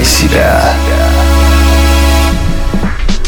Включай себя.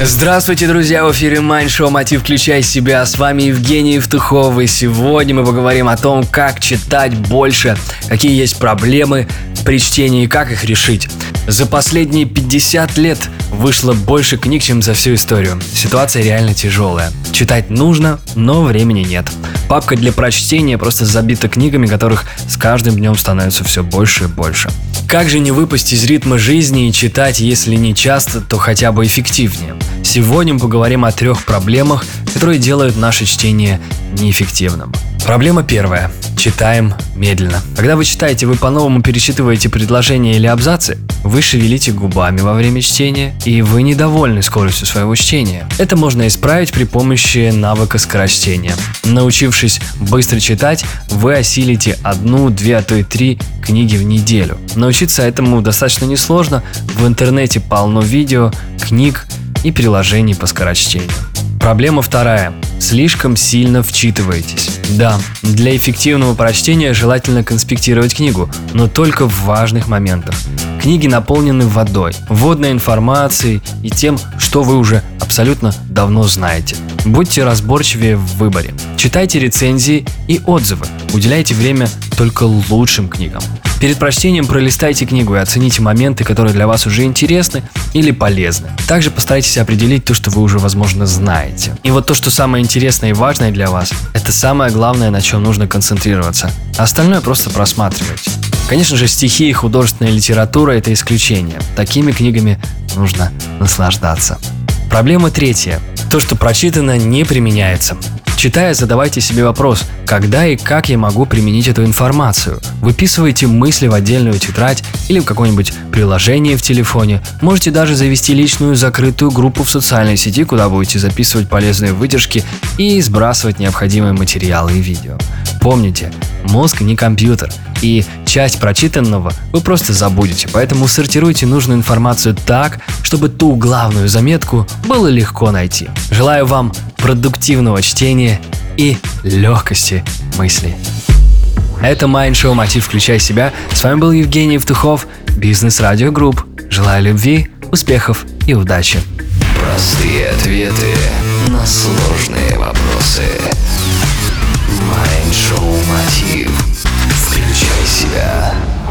Здравствуйте, друзья! В эфире Майн Шоу «Мотив. Включай себя». С вами Евгений Евтухов. И сегодня мы поговорим о том, как читать больше, какие есть проблемы при чтении и как их решить. За последние 50 лет вышло больше книг, чем за всю историю. Ситуация реально тяжелая. Читать нужно, но времени нет. Папка для прочтения просто забита книгами, которых с каждым днем становится все больше и больше. Как же не выпасть из ритма жизни и читать, если не часто, то хотя бы эффективнее? Сегодня мы поговорим о трех проблемах, которые делают наше чтение неэффективным. Проблема первая. Читаем медленно. Когда вы читаете, вы по-новому перечитываете предложения или абзацы, вы шевелите губами во время чтения, и вы недовольны скоростью своего чтения. Это можно исправить при помощи навыка скорочтения. Научившись быстро читать, вы осилите одну, две, а то и три книги в неделю. Научиться этому достаточно несложно. В интернете полно видео, книг и приложений по скорочтению. Проблема вторая. Слишком сильно вчитываетесь. Да, для эффективного прочтения желательно конспектировать книгу, но только в важных моментах. Книги наполнены водой, вводной информацией и тем, что вы уже абсолютно давно знаете. Будьте разборчивее в выборе. Читайте рецензии и отзывы. Уделяйте время только лучшим книгам. Перед прочтением пролистайте книгу и оцените моменты, которые для вас уже интересны или полезны. Также постарайтесь определить то, что вы уже, возможно, знаете. И вот то, что самое интересное и важное для вас, это самое главное, на чем нужно концентрироваться. Остальное просто просматривайте. Конечно же, стихи и художественная литература – это исключение. Такими книгами нужно наслаждаться. Проблема третья. То, что прочитано, не применяется. Читая, задавайте себе вопрос, когда и как я могу применить эту информацию. Выписывайте мысли в отдельную тетрадь или в какое-нибудь приложение в телефоне. Можете даже завести личную закрытую группу в социальной сети, куда будете записывать полезные выдержки и сбрасывать необходимые материалы и видео. Помните, мозг не компьютер, и часть прочитанного вы просто забудете, поэтому сортируйте нужную информацию так, чтобы ту главную заметку было легко найти. Желаю вам продуктивного чтения и легкости мыслей. Это Mind Show «Мотив. Включай себя». С вами был Евгений Евтухов, Бизнес Радио Групп. Желаю любви, успехов и удачи. Простые ответы на сложные вопросы. Mind Show Мотив. Включай себя.